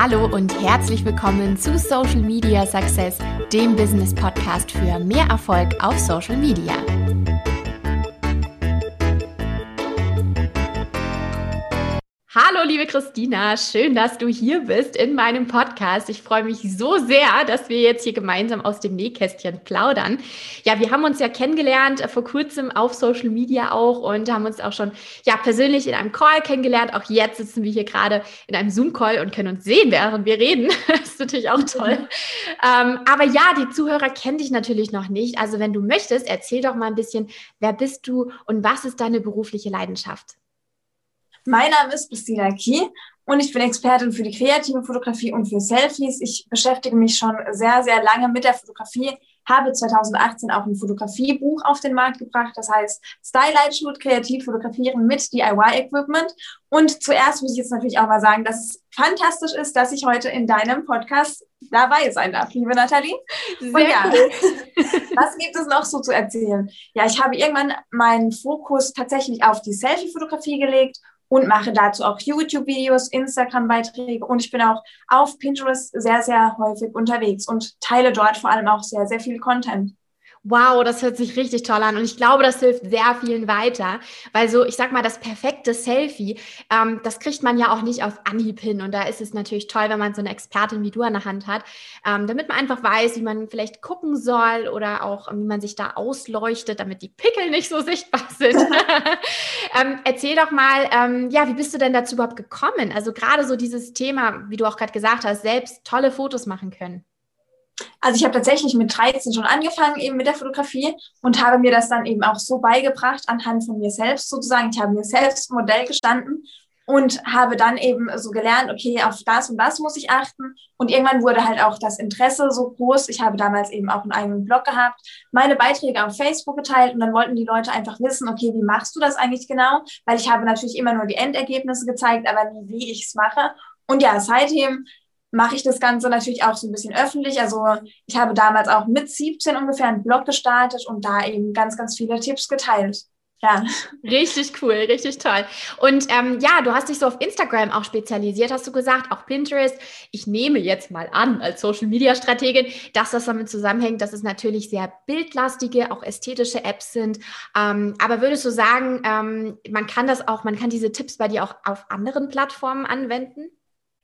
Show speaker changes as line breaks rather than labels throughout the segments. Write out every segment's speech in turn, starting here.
Hallo und herzlich willkommen zu Social Media Success, dem Business Podcast für mehr Erfolg auf Social Media. Hallo, liebe Christina, schön, dass du hier bist in meinem Podcast. Ich freue mich so sehr, dass wir jetzt hier gemeinsam aus dem Nähkästchen plaudern. Ja, wir haben uns ja kennengelernt äh, vor kurzem auf Social Media auch und haben uns auch schon ja persönlich in einem Call kennengelernt. Auch jetzt sitzen wir hier gerade in einem Zoom-Call und können uns sehen, während wir reden. das ist natürlich auch toll. ähm, aber ja, die Zuhörer kennen dich natürlich noch nicht. Also wenn du möchtest, erzähl doch mal ein bisschen, wer bist du und was ist deine berufliche Leidenschaft?
Mein Name ist Christina Kie und ich bin Expertin für die kreative Fotografie und für Selfies. Ich beschäftige mich schon sehr, sehr lange mit der Fotografie, habe 2018 auch ein Fotografiebuch auf den Markt gebracht, das heißt Stylight Shoot, kreativ fotografieren mit DIY-Equipment. Und zuerst muss ich jetzt natürlich auch mal sagen, dass es fantastisch ist, dass ich heute in deinem Podcast dabei sein darf, liebe Nathalie. Sehr und ja, was gibt es noch so zu erzählen? Ja, ich habe irgendwann meinen Fokus tatsächlich auf die Selfie-Fotografie gelegt und mache dazu auch YouTube-Videos, Instagram-Beiträge und ich bin auch auf Pinterest sehr, sehr häufig unterwegs und teile dort vor allem auch sehr, sehr viel Content.
Wow, das hört sich richtig toll an und ich glaube, das hilft sehr vielen weiter, weil so, ich sag mal, das perfekte Selfie, ähm, das kriegt man ja auch nicht auf Anhieb hin und da ist es natürlich toll, wenn man so eine Expertin wie du an der Hand hat, ähm, damit man einfach weiß, wie man vielleicht gucken soll oder auch, wie man sich da ausleuchtet, damit die Pickel nicht so sichtbar sind. ähm, erzähl doch mal, ähm, ja, wie bist du denn dazu überhaupt gekommen? Also gerade so dieses Thema, wie du auch gerade gesagt hast, selbst tolle Fotos machen können.
Also ich habe tatsächlich mit 13 schon angefangen eben mit der Fotografie und habe mir das dann eben auch so beigebracht anhand von mir selbst sozusagen. Ich habe mir selbst Modell gestanden und habe dann eben so gelernt, okay, auf das und das muss ich achten. Und irgendwann wurde halt auch das Interesse so groß. Ich habe damals eben auch einen eigenen Blog gehabt, meine Beiträge auf Facebook geteilt und dann wollten die Leute einfach wissen, okay, wie machst du das eigentlich genau? Weil ich habe natürlich immer nur die Endergebnisse gezeigt, aber nie, wie ich es mache. Und ja, seitdem mache ich das Ganze natürlich auch so ein bisschen öffentlich. Also ich habe damals auch mit 17 ungefähr einen Blog gestartet und da eben ganz, ganz viele Tipps geteilt.
Ja. Richtig cool, richtig toll. Und ähm, ja, du hast dich so auf Instagram auch spezialisiert, hast du gesagt, auch Pinterest. Ich nehme jetzt mal an, als Social Media Strategin, dass das damit zusammenhängt, dass es natürlich sehr bildlastige, auch ästhetische Apps sind. Ähm, aber würdest du sagen, ähm, man kann das auch, man kann diese Tipps bei dir auch auf anderen Plattformen anwenden?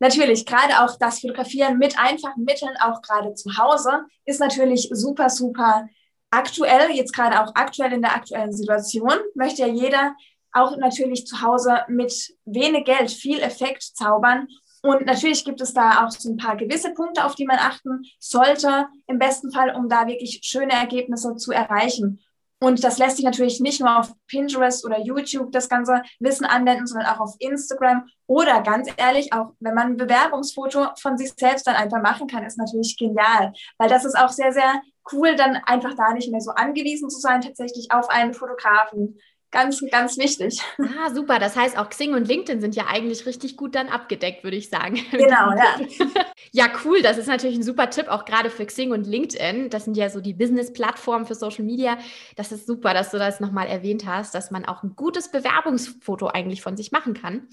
Natürlich, gerade auch das Fotografieren mit einfachen Mitteln, auch gerade zu Hause, ist natürlich super, super aktuell, jetzt gerade auch aktuell in der aktuellen Situation, möchte ja jeder auch natürlich zu Hause mit wenig Geld viel Effekt zaubern. Und natürlich gibt es da auch so ein paar gewisse Punkte, auf die man achten sollte, im besten Fall, um da wirklich schöne Ergebnisse zu erreichen. Und das lässt sich natürlich nicht nur auf Pinterest oder YouTube das ganze Wissen anwenden, sondern auch auf Instagram. Oder ganz ehrlich, auch wenn man ein Bewerbungsfoto von sich selbst dann einfach machen kann, ist natürlich genial, weil das ist auch sehr, sehr cool, dann einfach da nicht mehr so angewiesen zu sein, tatsächlich auf einen Fotografen ganz, ganz wichtig.
Ah, super. Das heißt, auch Xing und LinkedIn sind ja eigentlich richtig gut dann abgedeckt, würde ich sagen.
Genau, ja.
ja, cool. Das ist natürlich ein super Tipp, auch gerade für Xing und LinkedIn. Das sind ja so die Business-Plattformen für Social Media. Das ist super, dass du das nochmal erwähnt hast, dass man auch ein gutes Bewerbungsfoto eigentlich von sich machen kann. Ähm,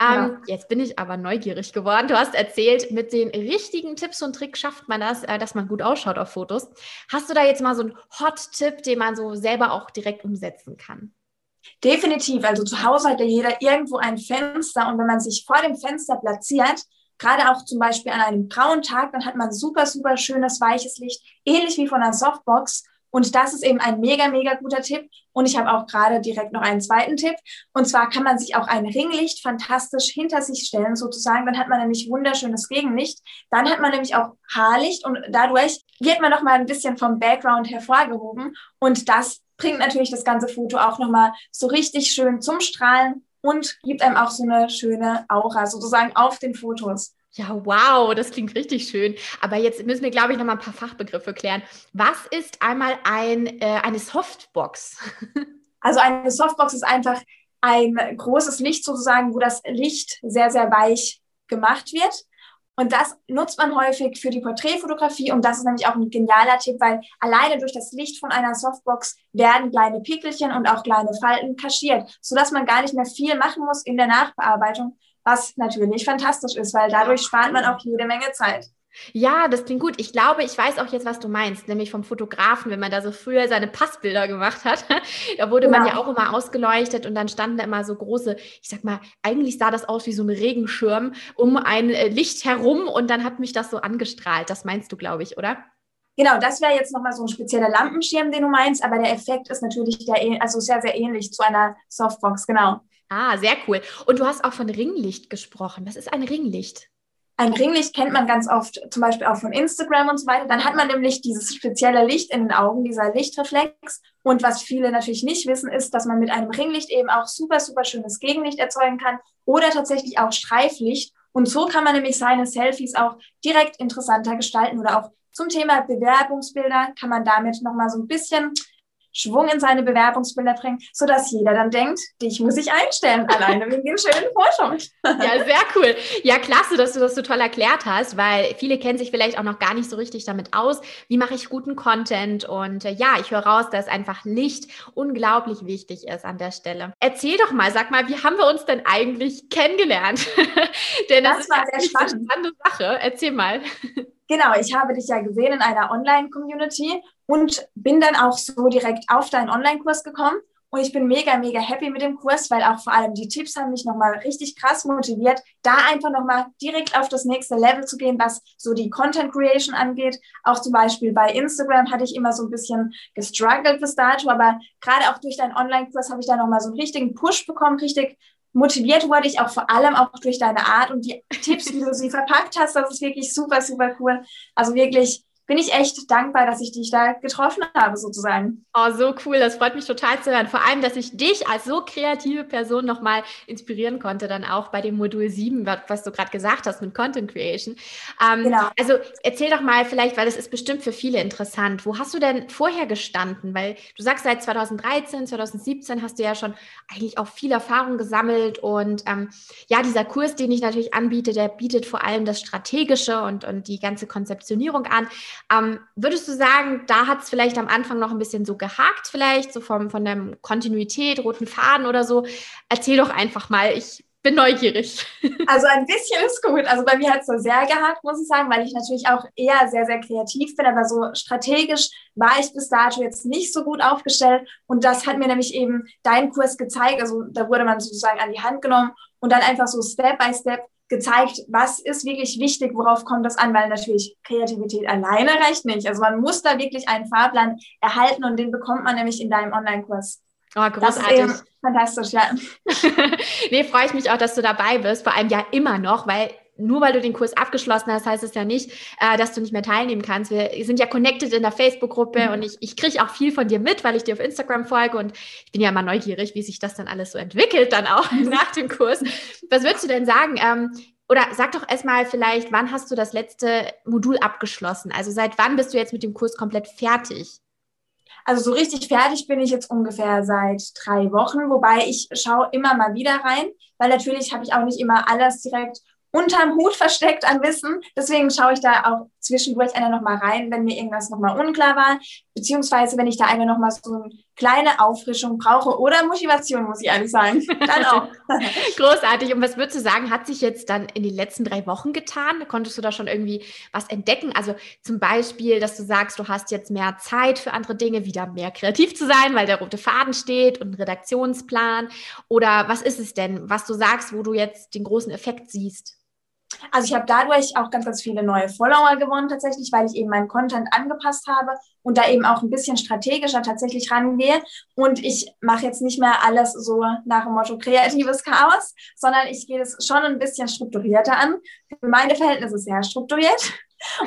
ja. Jetzt bin ich aber neugierig geworden. Du hast erzählt, mit den richtigen Tipps und Tricks schafft man das, äh, dass man gut ausschaut auf Fotos. Hast du da jetzt mal so einen Hot-Tipp, den man so selber auch direkt umsetzen kann?
Definitiv. Also zu Hause hat ja jeder irgendwo ein Fenster und wenn man sich vor dem Fenster platziert, gerade auch zum Beispiel an einem grauen Tag, dann hat man super, super schönes, weiches Licht, ähnlich wie von einer Softbox. Und das ist eben ein mega, mega guter Tipp. Und ich habe auch gerade direkt noch einen zweiten Tipp. Und zwar kann man sich auch ein Ringlicht fantastisch hinter sich stellen, sozusagen. Dann hat man nämlich wunderschönes Gegenlicht. Dann hat man nämlich auch Haarlicht und dadurch wird man noch mal ein bisschen vom Background hervorgehoben. Und das bringt natürlich das ganze Foto auch nochmal so richtig schön zum Strahlen und gibt einem auch so eine schöne Aura sozusagen auf den Fotos.
Ja, wow, das klingt richtig schön. Aber jetzt müssen wir, glaube ich, noch mal ein paar Fachbegriffe klären. Was ist einmal ein, äh, eine Softbox?
Also eine Softbox ist einfach ein großes Licht sozusagen, wo das Licht sehr, sehr weich gemacht wird. Und das nutzt man häufig für die Porträtfotografie. Und das ist nämlich auch ein genialer Tipp, weil alleine durch das Licht von einer Softbox werden kleine Pickelchen und auch kleine Falten kaschiert, sodass man gar nicht mehr viel machen muss in der Nachbearbeitung, was natürlich fantastisch ist, weil dadurch spart man auch jede Menge Zeit.
Ja, das klingt gut. Ich glaube, ich weiß auch jetzt, was du meinst, nämlich vom Fotografen, wenn man da so früher seine Passbilder gemacht hat. da wurde genau. man ja auch immer ausgeleuchtet und dann standen da immer so große, ich sag mal, eigentlich sah das aus wie so ein Regenschirm um ein äh, Licht herum und dann hat mich das so angestrahlt. Das meinst du, glaube ich, oder?
Genau, das wäre jetzt nochmal so ein spezieller Lampenschirm, den du meinst, aber der Effekt ist natürlich der, also sehr, sehr ähnlich zu einer Softbox, genau.
Ah, sehr cool. Und du hast auch von Ringlicht gesprochen. Was ist ein Ringlicht?
Ein Ringlicht kennt man ganz oft, zum Beispiel auch von Instagram und so weiter. Dann hat man nämlich dieses spezielle Licht in den Augen, dieser Lichtreflex. Und was viele natürlich nicht wissen, ist, dass man mit einem Ringlicht eben auch super, super schönes Gegenlicht erzeugen kann oder tatsächlich auch Streiflicht. Und so kann man nämlich seine Selfies auch direkt interessanter gestalten oder auch zum Thema Bewerbungsbilder kann man damit nochmal so ein bisschen Schwung in seine Bewerbungsbilder bringen, sodass jeder dann denkt, dich muss ich einstellen, alleine wegen dem schönen Forschung.
Ja, sehr cool. Ja, klasse, dass du das so toll erklärt hast, weil viele kennen sich vielleicht auch noch gar nicht so richtig damit aus. Wie mache ich guten Content? Und äh, ja, ich höre raus, dass einfach Licht unglaublich wichtig ist an der Stelle. Erzähl doch mal, sag mal, wie haben wir uns denn eigentlich kennengelernt? Denn das, das war ist sehr spannend. eine Sache. Erzähl mal.
Genau, ich habe dich ja gesehen in einer Online-Community und bin dann auch so direkt auf deinen Online-Kurs gekommen. Und ich bin mega, mega happy mit dem Kurs, weil auch vor allem die Tipps haben mich nochmal richtig krass motiviert, da einfach nochmal direkt auf das nächste Level zu gehen, was so die Content Creation angeht. Auch zum Beispiel bei Instagram hatte ich immer so ein bisschen gestruggelt bis dato, aber gerade auch durch deinen Online-Kurs habe ich da nochmal so einen richtigen Push bekommen, richtig motiviert wurde ich auch vor allem auch durch deine Art und die Tipps, wie du sie verpackt hast. Das ist wirklich super, super cool. Also wirklich bin ich echt dankbar, dass ich dich da getroffen habe, sozusagen.
Oh, so cool. Das freut mich total zu hören. Vor allem, dass ich dich als so kreative Person nochmal inspirieren konnte, dann auch bei dem Modul 7, was du gerade gesagt hast mit Content Creation. Ähm, genau. Also erzähl doch mal vielleicht, weil das ist bestimmt für viele interessant. Wo hast du denn vorher gestanden? Weil du sagst, seit 2013, 2017 hast du ja schon eigentlich auch viel Erfahrung gesammelt. Und ähm, ja, dieser Kurs, den ich natürlich anbiete, der bietet vor allem das Strategische und, und die ganze Konzeptionierung an. Ähm, würdest du sagen, da hat es vielleicht am Anfang noch ein bisschen so gehakt, vielleicht so vom, von der Kontinuität, roten Faden oder so? Erzähl doch einfach mal. Ich bin neugierig.
Also ein bisschen ist gut. Also bei mir hat es so sehr gehakt, muss ich sagen, weil ich natürlich auch eher sehr, sehr kreativ bin, aber so strategisch war ich bis dato jetzt nicht so gut aufgestellt. Und das hat mir nämlich eben dein Kurs gezeigt. Also da wurde man sozusagen an die Hand genommen und dann einfach so Step by Step gezeigt, was ist wirklich wichtig, worauf kommt das an, weil natürlich Kreativität alleine reicht nicht. Also man muss da wirklich einen Fahrplan erhalten und den bekommt man nämlich in deinem Online-Kurs.
Oh, großartig.
fantastisch, ja.
nee, freue ich mich auch, dass du dabei bist, vor allem ja immer noch, weil nur weil du den Kurs abgeschlossen hast, heißt es ja nicht, äh, dass du nicht mehr teilnehmen kannst. Wir sind ja connected in der Facebook-Gruppe mhm. und ich, ich kriege auch viel von dir mit, weil ich dir auf Instagram folge und ich bin ja immer neugierig, wie sich das dann alles so entwickelt, dann auch nach dem Kurs. Was würdest du denn sagen? Ähm, oder sag doch erstmal vielleicht, wann hast du das letzte Modul abgeschlossen? Also seit wann bist du jetzt mit dem Kurs komplett fertig?
Also so richtig fertig bin ich jetzt ungefähr seit drei Wochen, wobei ich schaue immer mal wieder rein, weil natürlich habe ich auch nicht immer alles direkt unterm Hut versteckt an Wissen. Deswegen schaue ich da auch zwischendurch einer nochmal rein, wenn mir irgendwas nochmal unklar war, beziehungsweise wenn ich da einfach nochmal so eine kleine Auffrischung brauche oder Motivation, muss ich ehrlich sagen. Dann auch.
Großartig. Und was würdest du sagen, hat sich jetzt dann in den letzten drei Wochen getan? Konntest du da schon irgendwie was entdecken? Also zum Beispiel, dass du sagst, du hast jetzt mehr Zeit für andere Dinge, wieder mehr kreativ zu sein, weil der rote Faden steht und ein Redaktionsplan. Oder was ist es denn, was du sagst, wo du jetzt den großen Effekt siehst?
Also ich habe dadurch auch ganz, ganz viele neue Follower gewonnen tatsächlich, weil ich eben meinen Content angepasst habe und da eben auch ein bisschen strategischer tatsächlich rangehe. Und ich mache jetzt nicht mehr alles so nach dem Motto kreatives Chaos, sondern ich gehe das schon ein bisschen strukturierter an. Für meine Verhältnisse sehr strukturiert.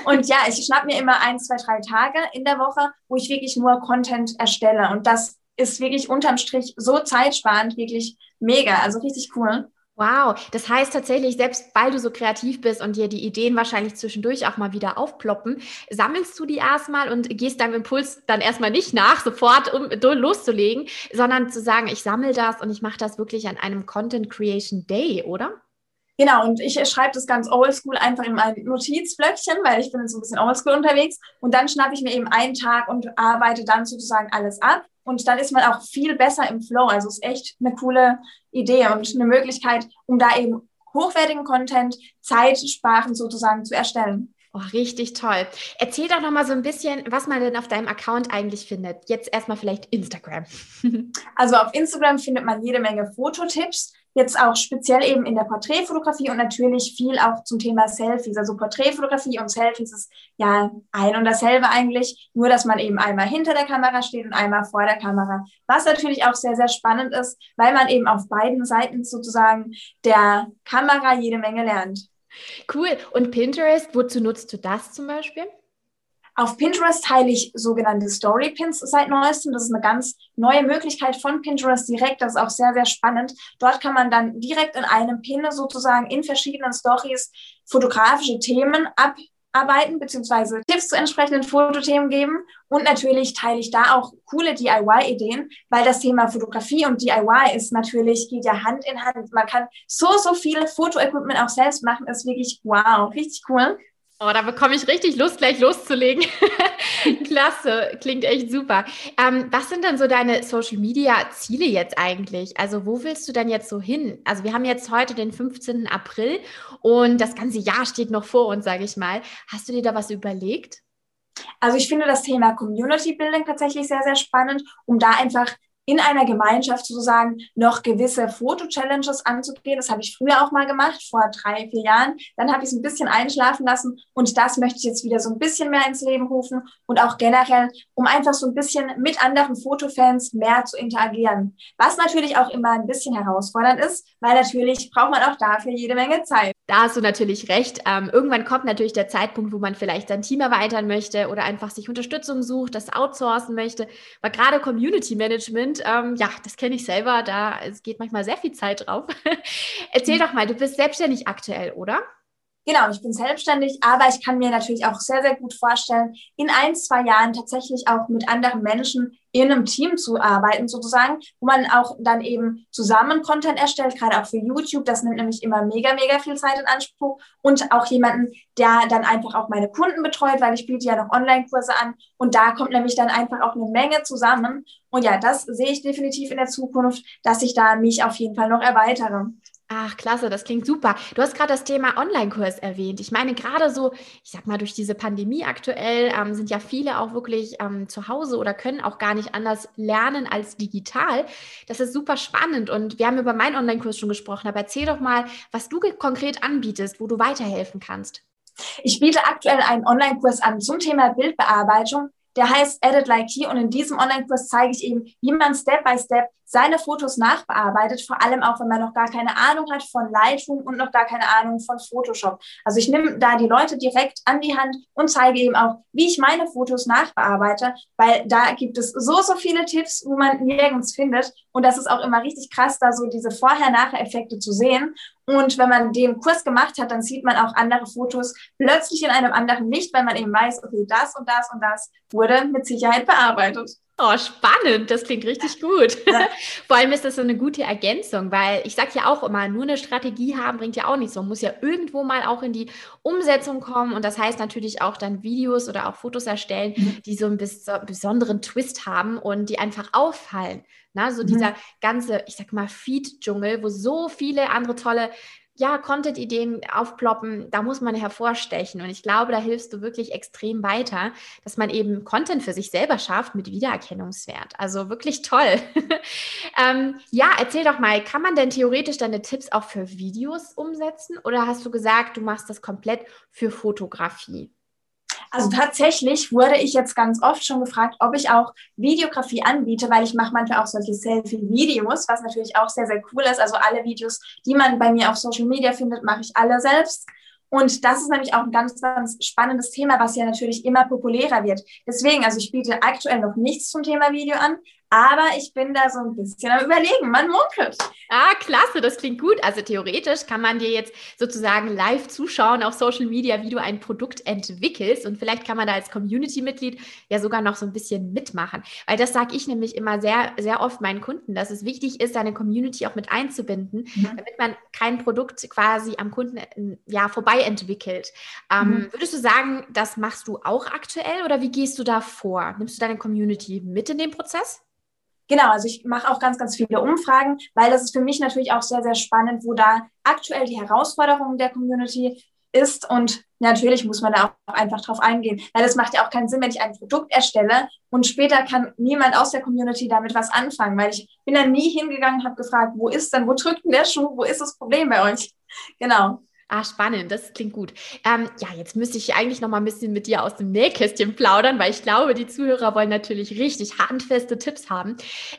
Und ja, ich schnapp mir immer ein, zwei, drei Tage in der Woche, wo ich wirklich nur Content erstelle. Und das ist wirklich unterm Strich so zeitsparend, wirklich mega, also richtig cool.
Wow, das heißt tatsächlich, selbst weil du so kreativ bist und dir die Ideen wahrscheinlich zwischendurch auch mal wieder aufploppen, sammelst du die erstmal und gehst deinem Impuls dann erstmal nicht nach, sofort um loszulegen, sondern zu sagen, ich sammle das und ich mache das wirklich an einem Content Creation Day, oder?
Genau, und ich schreibe das ganz oldschool einfach in mein Notizblöckchen, weil ich bin so ein bisschen oldschool unterwegs. Und dann schnappe ich mir eben einen Tag und arbeite dann sozusagen alles ab. Und dann ist man auch viel besser im Flow. Also es ist echt eine coole Idee und eine Möglichkeit, um da eben hochwertigen Content, Zeitsparend sozusagen zu erstellen.
Oh, richtig toll. Erzähl doch noch mal so ein bisschen, was man denn auf deinem Account eigentlich findet. Jetzt erstmal vielleicht Instagram.
Also auf Instagram findet man jede Menge Fototipps jetzt auch speziell eben in der Porträtfotografie und natürlich viel auch zum Thema Selfies. Also Porträtfotografie und Selfies ist ja ein und dasselbe eigentlich, nur dass man eben einmal hinter der Kamera steht und einmal vor der Kamera. Was natürlich auch sehr, sehr spannend ist, weil man eben auf beiden Seiten sozusagen der Kamera jede Menge lernt.
Cool. Und Pinterest, wozu nutzt du das zum Beispiel?
Auf Pinterest teile ich sogenannte Story Pins seit neuestem. Das ist eine ganz neue Möglichkeit von Pinterest direkt. Das ist auch sehr, sehr spannend. Dort kann man dann direkt in einem Pin sozusagen in verschiedenen Stories fotografische Themen abarbeiten beziehungsweise Tipps zu entsprechenden Fotothemen geben. Und natürlich teile ich da auch coole DIY-Ideen, weil das Thema Fotografie und DIY ist natürlich, geht ja Hand in Hand. Man kann so, so viel Fotoequipment auch selbst machen. ist wirklich wow, richtig cool.
Oh, da bekomme ich richtig Lust, gleich loszulegen. Klasse, klingt echt super. Ähm, was sind denn so deine Social Media Ziele jetzt eigentlich? Also, wo willst du denn jetzt so hin? Also, wir haben jetzt heute den 15. April und das ganze Jahr steht noch vor uns, sage ich mal. Hast du dir da was überlegt?
Also, ich finde das Thema Community Building tatsächlich sehr, sehr spannend, um da einfach in einer Gemeinschaft sozusagen noch gewisse Foto-Challenges anzugehen. Das habe ich früher auch mal gemacht, vor drei, vier Jahren. Dann habe ich es ein bisschen einschlafen lassen und das möchte ich jetzt wieder so ein bisschen mehr ins Leben rufen und auch generell, um einfach so ein bisschen mit anderen Fotofans mehr zu interagieren. Was natürlich auch immer ein bisschen herausfordernd ist, weil natürlich braucht man auch dafür jede Menge Zeit.
Da hast du natürlich recht. Ähm, irgendwann kommt natürlich der Zeitpunkt, wo man vielleicht sein Team erweitern möchte oder einfach sich Unterstützung sucht, das outsourcen möchte. Weil gerade Community Management, ähm, ja, das kenne ich selber, da es geht manchmal sehr viel Zeit drauf. Erzähl doch mal, du bist selbstständig aktuell, oder?
Genau, ich bin selbstständig, aber ich kann mir natürlich auch sehr, sehr gut vorstellen, in ein, zwei Jahren tatsächlich auch mit anderen Menschen in einem Team zu arbeiten, sozusagen, wo man auch dann eben zusammen Content erstellt, gerade auch für YouTube. Das nimmt nämlich immer mega, mega viel Zeit in Anspruch. Und auch jemanden, der dann einfach auch meine Kunden betreut, weil ich biete ja noch Online-Kurse an. Und da kommt nämlich dann einfach auch eine Menge zusammen. Und ja, das sehe ich definitiv in der Zukunft, dass ich da mich auf jeden Fall noch erweitere.
Ach, klasse, das klingt super. Du hast gerade das Thema Online-Kurs erwähnt. Ich meine, gerade so, ich sag mal, durch diese Pandemie aktuell ähm, sind ja viele auch wirklich ähm, zu Hause oder können auch gar nicht anders lernen als digital. Das ist super spannend und wir haben über meinen Online-Kurs schon gesprochen, aber erzähl doch mal, was du konkret anbietest, wo du weiterhelfen kannst.
Ich biete aktuell einen Online-Kurs an zum Thema Bildbearbeitung der heißt Edit Like He und in diesem Online-Kurs zeige ich eben, wie man Step by Step seine Fotos nachbearbeitet, vor allem auch, wenn man noch gar keine Ahnung hat von Lightroom und noch gar keine Ahnung von Photoshop. Also ich nehme da die Leute direkt an die Hand und zeige eben auch, wie ich meine Fotos nachbearbeite, weil da gibt es so, so viele Tipps, wo man nirgends findet. Und das ist auch immer richtig krass, da so diese Vorher-Nachher-Effekte zu sehen. Und wenn man den Kurs gemacht hat, dann sieht man auch andere Fotos plötzlich in einem anderen Licht, weil man eben weiß, okay, das und das und das wurde mit Sicherheit bearbeitet.
Oh, spannend. Das klingt richtig gut. Ja. Vor allem ist das so eine gute Ergänzung, weil ich sage ja auch immer, nur eine Strategie haben bringt ja auch nichts. Man muss ja irgendwo mal auch in die Umsetzung kommen. Und das heißt natürlich auch dann Videos oder auch Fotos erstellen, mhm. die so einen besonderen Twist haben und die einfach auffallen. Na, so mhm. dieser ganze, ich sag mal, Feed-Dschungel, wo so viele andere tolle ja, Content-Ideen aufploppen, da muss man hervorstechen. Und ich glaube, da hilfst du wirklich extrem weiter, dass man eben Content für sich selber schafft mit Wiedererkennungswert. Also wirklich toll. ähm, ja, erzähl doch mal, kann man denn theoretisch deine Tipps auch für Videos umsetzen? Oder hast du gesagt, du machst das komplett für Fotografie?
Also tatsächlich wurde ich jetzt ganz oft schon gefragt, ob ich auch Videografie anbiete, weil ich mache manchmal auch solche Selfie-Videos, was natürlich auch sehr, sehr cool ist. Also alle Videos, die man bei mir auf Social Media findet, mache ich alle selbst. Und das ist nämlich auch ein ganz, ganz spannendes Thema, was ja natürlich immer populärer wird. Deswegen, also ich biete aktuell noch nichts zum Thema Video an, Aber ich bin da so ein bisschen am Überlegen. Man munkelt.
Ah, klasse, das klingt gut. Also theoretisch kann man dir jetzt sozusagen live zuschauen auf Social Media, wie du ein Produkt entwickelst. Und vielleicht kann man da als Community-Mitglied ja sogar noch so ein bisschen mitmachen. Weil das sage ich nämlich immer sehr, sehr oft meinen Kunden, dass es wichtig ist, seine Community auch mit einzubinden, mhm. damit man kein Produkt quasi am Kunden ja, vorbei entwickelt. Ähm, mhm. Würdest du sagen, das machst du auch aktuell oder wie gehst du da vor? Nimmst du deine Community mit in den Prozess?
Genau, also ich mache auch ganz, ganz viele Umfragen, weil das ist für mich natürlich auch sehr, sehr spannend, wo da aktuell die Herausforderungen der Community ist. Und natürlich muss man da auch einfach drauf eingehen. Weil es macht ja auch keinen Sinn, wenn ich ein Produkt erstelle und später kann niemand aus der Community damit was anfangen, weil ich bin dann nie hingegangen, habe gefragt, wo ist denn, wo drückt denn der Schuh, wo ist das Problem bei euch? Genau.
Ah, spannend, das klingt gut. Ähm, ja, jetzt müsste ich eigentlich noch mal ein bisschen mit dir aus dem Nähkästchen plaudern, weil ich glaube, die Zuhörer wollen natürlich richtig handfeste Tipps haben.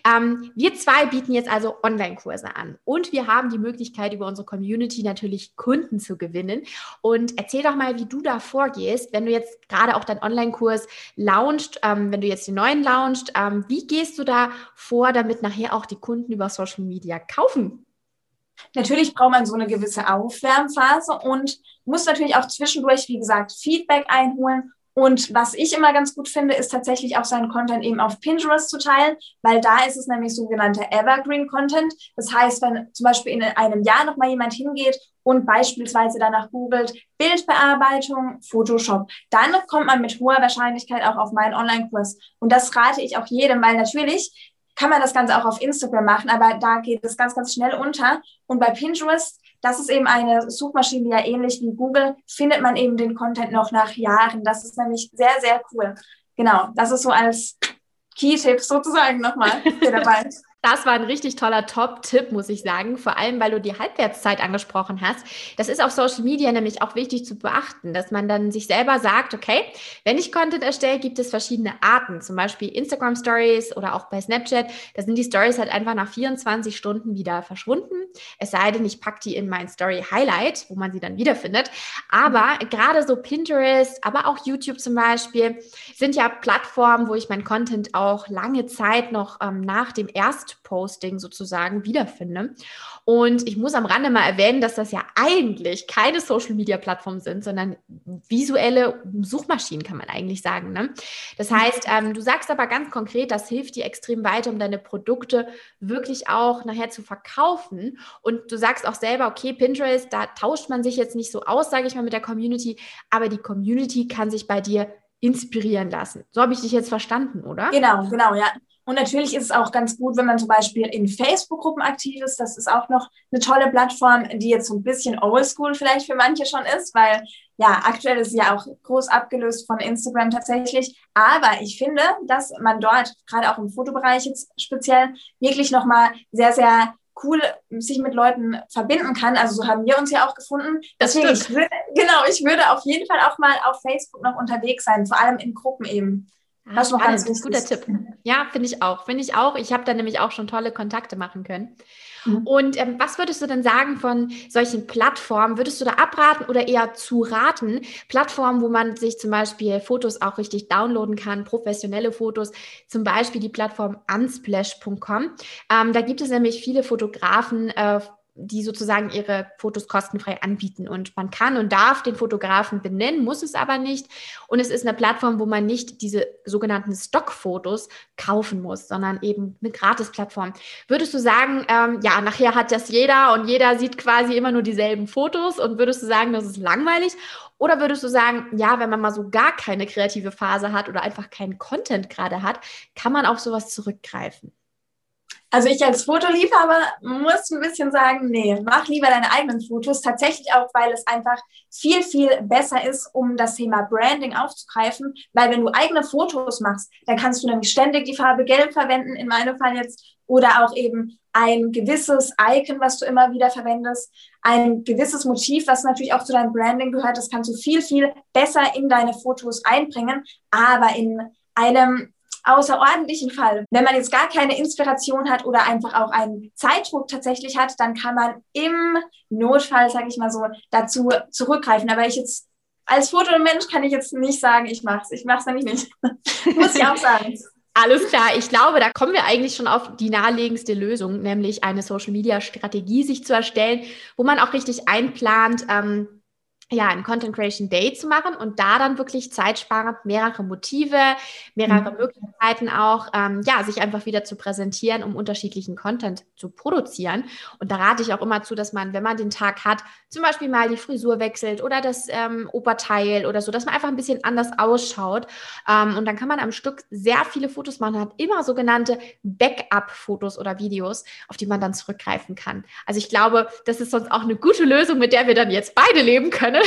Ähm, wir zwei bieten jetzt also Online-Kurse an und wir haben die Möglichkeit, über unsere Community natürlich Kunden zu gewinnen. Und erzähl doch mal, wie du da vorgehst, wenn du jetzt gerade auch deinen Online-Kurs launchst, ähm, wenn du jetzt den neuen launchst. Ähm, wie gehst du da vor, damit nachher auch die Kunden über Social Media kaufen?
Natürlich braucht man so eine gewisse Aufwärmphase und muss natürlich auch zwischendurch, wie gesagt, Feedback einholen. Und was ich immer ganz gut finde, ist tatsächlich auch seinen Content eben auf Pinterest zu teilen, weil da ist es nämlich sogenannter Evergreen Content. Das heißt, wenn zum Beispiel in einem Jahr nochmal jemand hingeht und beispielsweise danach googelt Bildbearbeitung, Photoshop, dann kommt man mit hoher Wahrscheinlichkeit auch auf meinen Online-Kurs. Und das rate ich auch jedem, weil natürlich kann man das Ganze auch auf Instagram machen, aber da geht es ganz, ganz schnell unter. Und bei Pinterest, das ist eben eine Suchmaschine, ja ähnlich wie Google, findet man eben den Content noch nach Jahren. Das ist nämlich sehr, sehr cool. Genau, das ist so als Key-Tipp sozusagen nochmal hier dabei.
Das war ein richtig toller Top-Tipp, muss ich sagen. Vor allem, weil du die Halbwertszeit angesprochen hast. Das ist auf Social Media nämlich auch wichtig zu beachten, dass man dann sich selber sagt, okay, wenn ich Content erstelle, gibt es verschiedene Arten. Zum Beispiel Instagram Stories oder auch bei Snapchat. Da sind die Stories halt einfach nach 24 Stunden wieder verschwunden. Es sei denn, ich packe die in mein Story Highlight, wo man sie dann wiederfindet. Aber gerade so Pinterest, aber auch YouTube zum Beispiel, sind ja Plattformen, wo ich mein Content auch lange Zeit noch ähm, nach dem ersten Posting sozusagen wiederfinde. Und ich muss am Rande mal erwähnen, dass das ja eigentlich keine Social-Media-Plattformen sind, sondern visuelle Suchmaschinen, kann man eigentlich sagen. Ne? Das heißt, ähm, du sagst aber ganz konkret, das hilft dir extrem weiter, um deine Produkte wirklich auch nachher zu verkaufen. Und du sagst auch selber, okay, Pinterest, da tauscht man sich jetzt nicht so aus, sage ich mal, mit der Community, aber die Community kann sich bei dir inspirieren lassen. So habe ich dich jetzt verstanden, oder?
Genau, genau, ja. Und natürlich ist es auch ganz gut, wenn man zum Beispiel in Facebook-Gruppen aktiv ist. Das ist auch noch eine tolle Plattform, die jetzt so ein bisschen oldschool vielleicht für manche schon ist, weil ja, aktuell ist sie ja auch groß abgelöst von Instagram tatsächlich. Aber ich finde, dass man dort, gerade auch im Fotobereich jetzt speziell, wirklich nochmal sehr, sehr cool sich mit Leuten verbinden kann. Also so haben wir uns ja auch gefunden. Deswegen, ich würde, genau, ich würde auf jeden Fall auch mal auf Facebook noch unterwegs sein, vor allem in Gruppen eben.
Das ist noch ganz wichtig. guter Tipp. Ja, finde ich auch. Finde ich auch. Ich habe da nämlich auch schon tolle Kontakte machen können. Mhm. Und ähm, was würdest du denn sagen von solchen Plattformen? Würdest du da abraten oder eher zu raten? Plattformen, wo man sich zum Beispiel Fotos auch richtig downloaden kann, professionelle Fotos, zum Beispiel die Plattform unsplash.com. Ähm, da gibt es nämlich viele Fotografen, äh, die sozusagen ihre Fotos kostenfrei anbieten. Und man kann und darf den Fotografen benennen, muss es aber nicht. Und es ist eine Plattform, wo man nicht diese sogenannten Stockfotos kaufen muss, sondern eben eine Gratis-Plattform. Würdest du sagen, ähm, ja, nachher hat das jeder und jeder sieht quasi immer nur dieselben Fotos und würdest du sagen, das ist langweilig? Oder würdest du sagen, ja, wenn man mal so gar keine kreative Phase hat oder einfach keinen Content gerade hat, kann man auf sowas zurückgreifen?
Also ich als Fotoliebhaber muss ein bisschen sagen, nee, mach lieber deine eigenen Fotos. Tatsächlich auch, weil es einfach viel, viel besser ist, um das Thema Branding aufzugreifen. Weil wenn du eigene Fotos machst, dann kannst du nämlich ständig die Farbe Gelb verwenden, in meinem Fall jetzt, oder auch eben ein gewisses Icon, was du immer wieder verwendest, ein gewisses Motiv, was natürlich auch zu deinem Branding gehört. Das kannst du viel, viel besser in deine Fotos einbringen. Aber in einem außerordentlichen Fall, wenn man jetzt gar keine Inspiration hat oder einfach auch einen Zeitdruck tatsächlich hat, dann kann man im Notfall, sage ich mal so, dazu zurückgreifen. Aber ich jetzt als Fotomensch kann ich jetzt nicht sagen, ich mache es. Ich mache es nämlich nicht. Muss ich auch sagen.
Alles klar. Ich glaube, da kommen wir eigentlich schon auf die naheliegendste Lösung, nämlich eine Social-Media-Strategie sich zu erstellen, wo man auch richtig einplant, ähm, ja, ein Content Creation Day zu machen und da dann wirklich zeitsparend mehrere Motive, mehrere mhm. Möglichkeiten auch, ähm, ja, sich einfach wieder zu präsentieren, um unterschiedlichen Content zu produzieren. Und da rate ich auch immer zu, dass man, wenn man den Tag hat, zum Beispiel mal die Frisur wechselt oder das ähm, Oberteil oder so, dass man einfach ein bisschen anders ausschaut. Ähm, und dann kann man am Stück sehr viele Fotos machen, hat immer sogenannte Backup-Fotos oder Videos, auf die man dann zurückgreifen kann. Also ich glaube, das ist sonst auch eine gute Lösung, mit der wir dann jetzt beide leben können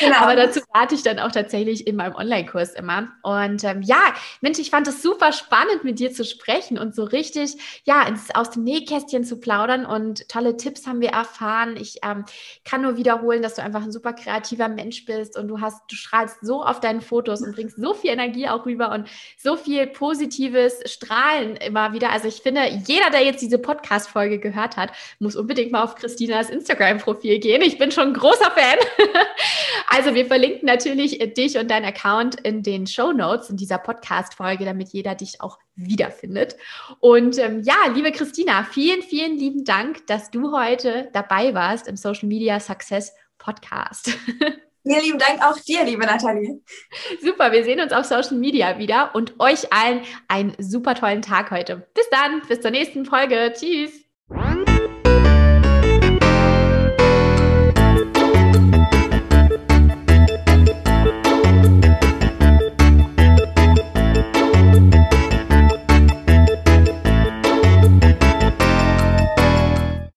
Genau. Aber dazu rate ich dann auch tatsächlich in meinem Online-Kurs immer. Und ähm, ja, Mensch, ich fand es super spannend, mit dir zu sprechen und so richtig, ja, ins, aus dem Nähkästchen zu plaudern. Und tolle Tipps haben wir erfahren. Ich ähm, kann nur wiederholen, dass du einfach ein super kreativer Mensch bist und du hast, du strahlst so auf deinen Fotos und bringst so viel Energie auch rüber und so viel positives Strahlen immer wieder. Also ich finde, jeder, der jetzt diese Podcast-Folge gehört hat, muss unbedingt mal auf Christinas Instagram-Profil gehen. Ich bin schon ein großer Fan. also wir verlinken natürlich dich und dein Account in den Show Notes in dieser Podcast-Folge, damit jeder dich auch wiederfindet. Und ähm, ja, liebe Christina, vielen, vielen lieben Dank, dass du heute dabei warst im Social Media Success Podcast.
Vielen lieben Dank auch dir, liebe Nathalie.
Super, wir sehen uns auf Social Media wieder und euch allen einen super tollen Tag heute. Bis dann, bis zur nächsten Folge. Tschüss.